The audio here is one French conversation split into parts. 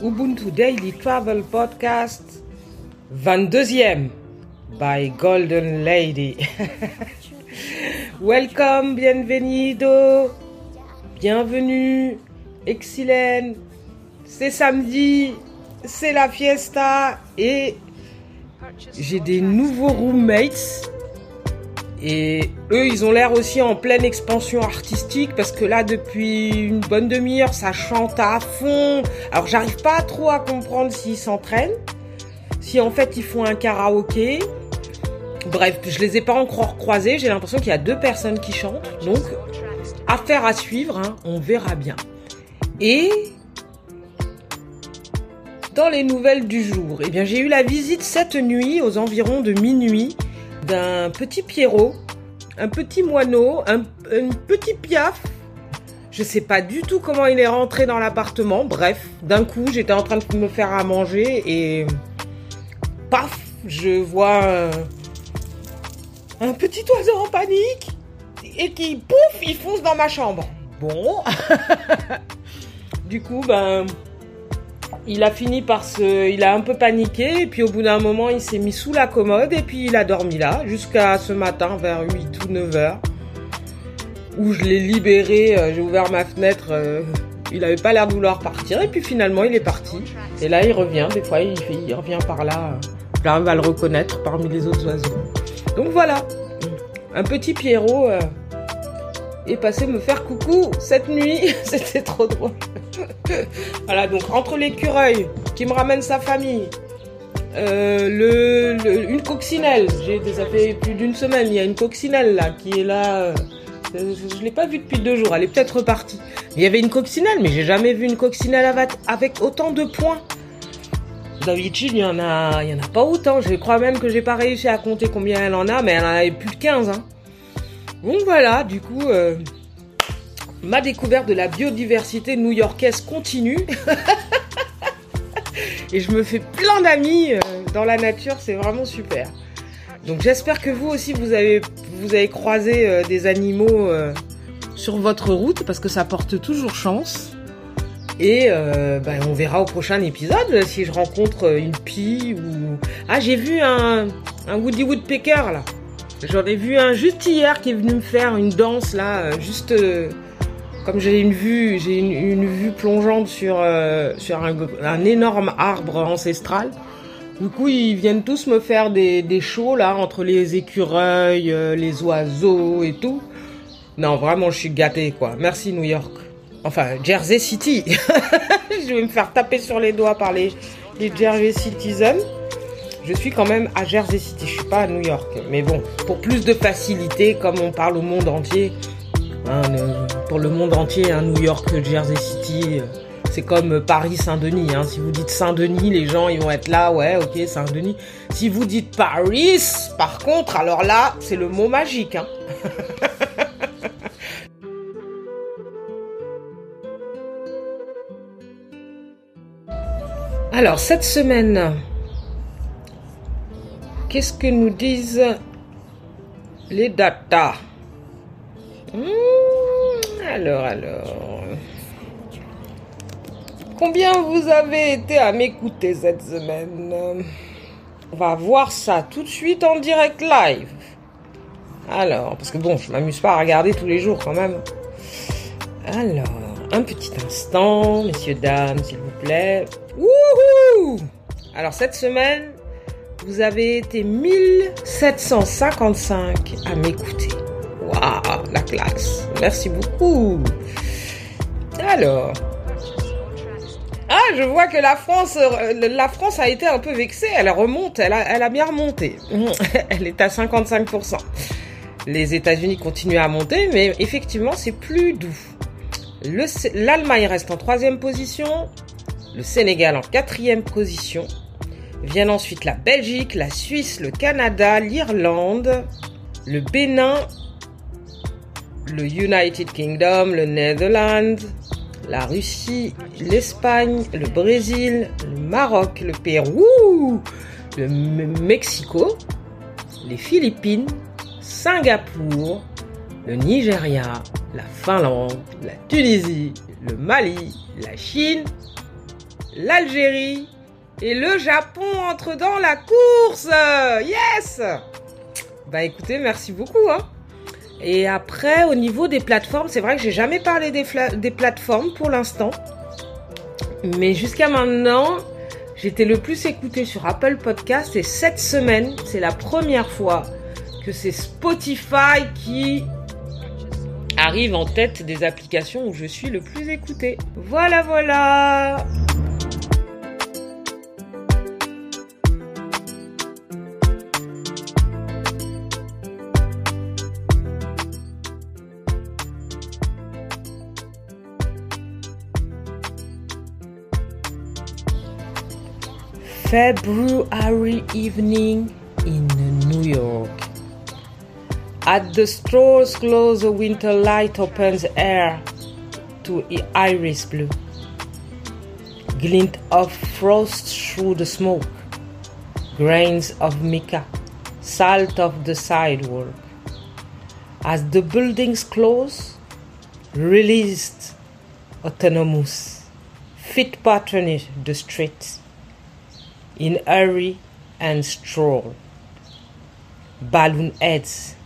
Ubuntu Daily Travel Podcast 22e by Golden Lady. Welcome, bienvenido, bienvenue, excellent. C'est samedi, c'est la fiesta et j'ai des nouveaux roommates et eux, ils ont l'air aussi en pleine expansion artistique parce que là, depuis une bonne demi-heure, ça chante à fond. Alors, j'arrive pas trop à comprendre s'ils s'entraînent, si en fait ils font un karaoké. Bref, je les ai pas encore croisés. J'ai l'impression qu'il y a deux personnes qui chantent. Donc, affaire à suivre. Hein, on verra bien. Et dans les nouvelles du jour, eh bien, j'ai eu la visite cette nuit aux environs de minuit d'un petit Pierrot, un petit moineau, un, petit piaf. Je sais pas du tout comment il est rentré dans l'appartement. Bref, d'un coup, j'étais en train de me faire à manger et paf, je vois un, petit oiseau en panique et qui pouf, il fonce dans ma chambre. Bon, du coup, ben il a fini par se, il a un peu paniqué et puis au bout d'un moment il s'est mis sous la commode et puis il a dormi là jusqu'à ce matin vers 8 ou 9 heures où je l'ai libéré, euh, j'ai ouvert ma fenêtre, euh, il avait pas l'air de vouloir partir et puis finalement il est parti. Et là il revient, des fois il, il revient par là, là on va le reconnaître parmi les autres oiseaux. Donc voilà, un petit Pierrot est passé me faire coucou cette nuit, c'était trop drôle. voilà, donc entre l'écureuil qui me ramène sa famille, euh, le, une coccinelle, j'ai ça fait plus d'une semaine, il y a une coccinelle là qui est là. Euh, je, l'ai pas vue depuis deux jours, elle est peut-être repartie. Il y avait une coccinelle, mais j'ai jamais vu une coccinelle avec, autant de points. D'habitude, il y en a, il en a pas autant. Je crois même que j'ai pas réussi à compter combien elle en a, mais elle en avait plus de 15. Hein. Donc voilà, du coup, euh, ma découverte de la biodiversité new-yorkaise continue. Et je me fais plein d'amis euh, dans la nature, c'est vraiment super. Donc j'espère que vous aussi vous avez vous avez croisé euh, des animaux sur votre route parce que ça porte toujours chance. Et ben, on verra au prochain épisode si je rencontre une pie ou ah j'ai vu un un Woody Woodpecker là. J'en ai vu un juste hier qui est venu me faire une danse là, juste comme j'ai une vue, j'ai une, vue plongeante sur, euh, sur un, énorme arbre ancestral. Du coup, ils viennent tous me faire des, des shows là entre les écureuils, euh, les oiseaux et tout. Non, vraiment, je suis gâté quoi. Merci New York. Enfin, Jersey City. je vais me faire taper sur les doigts par les, les Jersey Citizens. Je suis quand même à Jersey City, je suis pas à New York. Mais bon, pour plus de facilité, comme on parle au monde entier, Hein, pour le monde entier, hein, New York, Jersey City, euh, c'est comme Paris, Saint-Denis. Hein. Si vous dites Saint-Denis, les gens ils vont être là, ouais, ok, Saint-Denis. Si vous dites Paris, par contre, alors là, c'est le mot magique. Alors, cette semaine, qu'est-ce que nous disent les datas Hmm, alors, alors. Combien vous avez été à m'écouter cette semaine? On va voir ça tout de suite en direct live. Alors, parce que bon, je m'amuse pas à regarder tous les jours quand même. Alors, un petit instant, messieurs, dames, s'il vous plaît. Wouhou Alors, cette semaine, vous avez été 1755 à m'écouter. Waouh, la classe. Merci beaucoup. Alors. Ah, je vois que la France, euh, la France a été un peu vexée. Elle remonte, elle a, elle a bien remonté. Elle est à 55%. Les États-Unis continuent à monter, mais effectivement, c'est plus doux. L'Allemagne reste en troisième position, le Sénégal en quatrième position. Viennent ensuite la Belgique, la Suisse, le Canada, l'Irlande, le Bénin le United Kingdom, le Netherlands, la Russie, l'Espagne, le Brésil, le Maroc, le Pérou, le Mexico, les Philippines, Singapour, le Nigeria, la Finlande, la Tunisie, le Mali, la Chine, l'Algérie et le Japon entrent dans la course. Yes Bah écoutez, merci beaucoup. Hein. Et après, au niveau des plateformes, c'est vrai que j'ai jamais parlé des, des plateformes pour l'instant. Mais jusqu'à maintenant, j'étais le plus écouté sur Apple Podcast et cette semaine, c'est la première fois que c'est Spotify qui arrive en tête des applications où je suis le plus écouté. Voilà, voilà February evening in New York. At the store's close, the winter light opens air to iris blue. Glint of frost through the smoke. Grains of mica, salt of the sidewalk. As the buildings close, released autonomous, fit patronage the streets in hurry and stroll. Balloon heads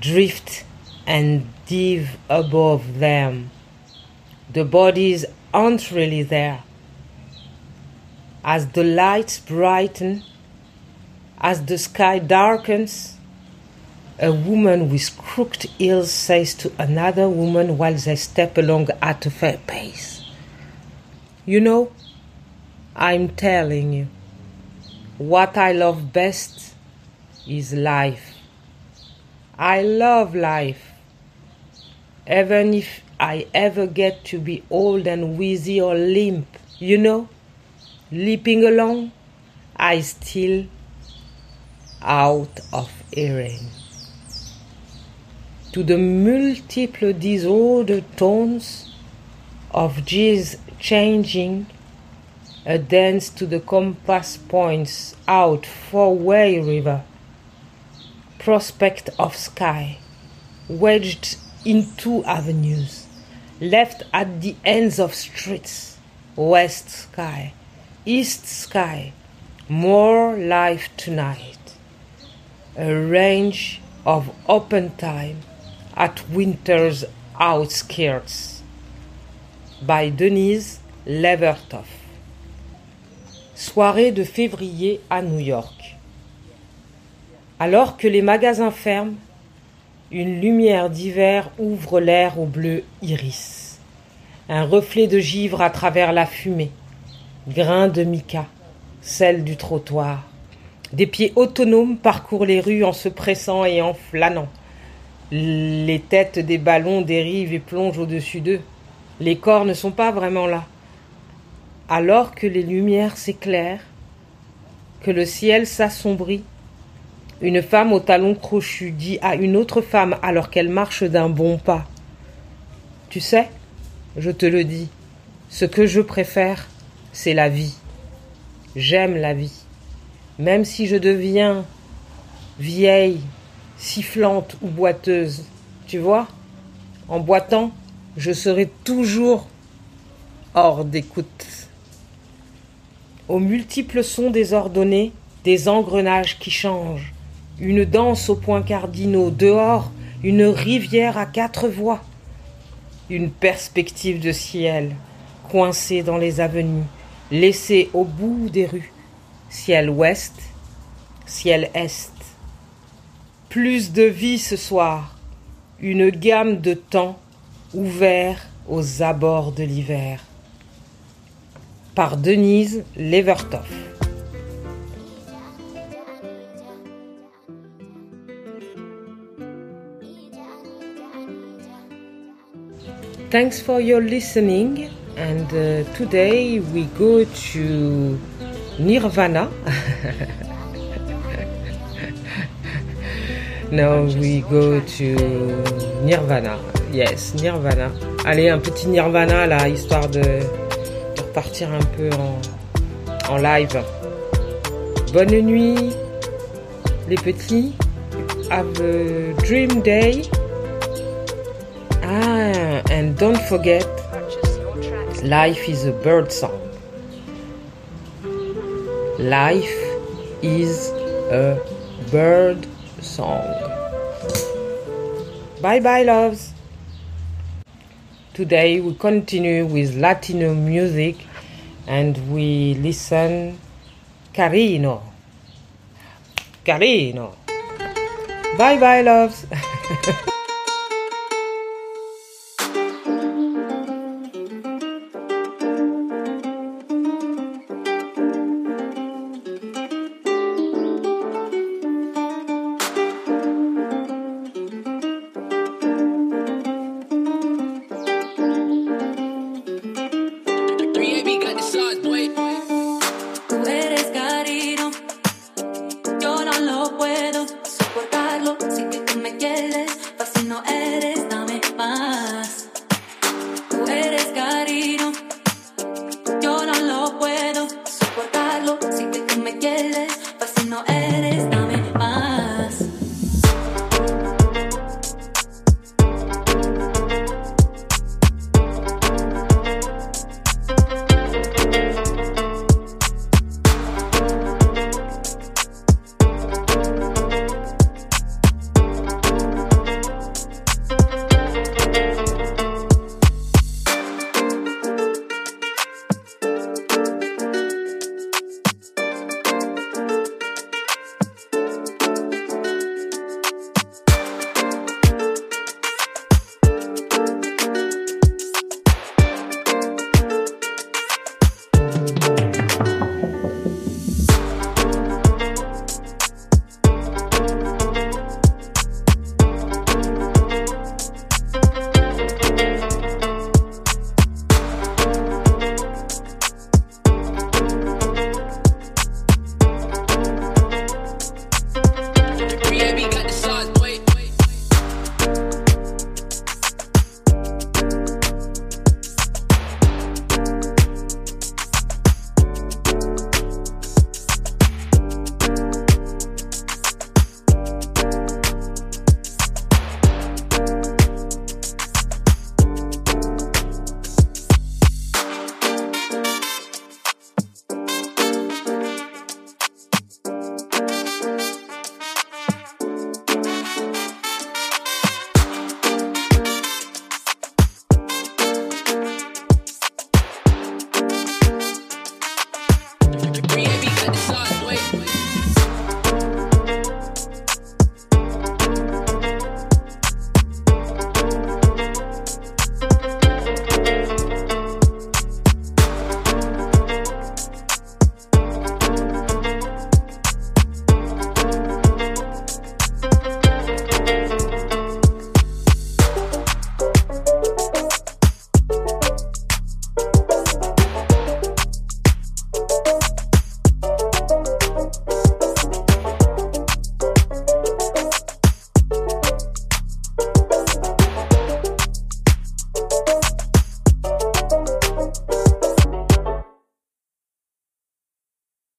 drift and dive above them. The bodies aren't really there. As the lights brighten, as the sky darkens, a woman with crooked heels says to another woman while they step along at a fair pace, You know, I'm telling you. What I love best is life. I love life. Even if I ever get to be old and wheezy or limp, you know, leaping along, I still out of hearing. To the multiple disordered tones of G's changing a dance to the compass points out four-way river, prospect of sky, wedged in two avenues, left at the ends of streets, west sky, east sky, more life tonight, a range of open time at winter's outskirts. By Denise Levertov. Soirée de février à New York. Alors que les magasins ferment, une lumière d'hiver ouvre l'air au bleu iris. Un reflet de givre à travers la fumée. Grain de mica, celle du trottoir. Des pieds autonomes parcourent les rues en se pressant et en flânant. Les têtes des ballons dérivent et plongent au-dessus d'eux. Les corps ne sont pas vraiment là alors que les lumières s'éclairent, que le ciel s'assombrit, une femme au talon crochu dit à une autre femme alors qu'elle marche d'un bon pas. Tu sais, je te le dis, ce que je préfère, c'est la vie. J'aime la vie. Même si je deviens vieille, sifflante ou boiteuse, tu vois, en boitant, je serai toujours hors d'écoute aux multiples sons désordonnés, des engrenages qui changent, une danse aux points cardinaux, dehors, une rivière à quatre voies, une perspective de ciel, coincée dans les avenues, laissée au bout des rues, ciel ouest, ciel est. Plus de vie ce soir, une gamme de temps ouvert aux abords de l'hiver par Denise Levertov. Thanks for your listening and uh, today we go to Nirvana. no, we go to Nirvana. Yes, Nirvana. Allez, un petit Nirvana là, histoire de un peu en, en live. Bonne nuit les petits. Have a dream day. Ah, and don't forget, life is a bird song. Life is a bird song. Bye bye, loves. Today we continue with Latino music and we listen Carino. Carino. Bye bye, loves.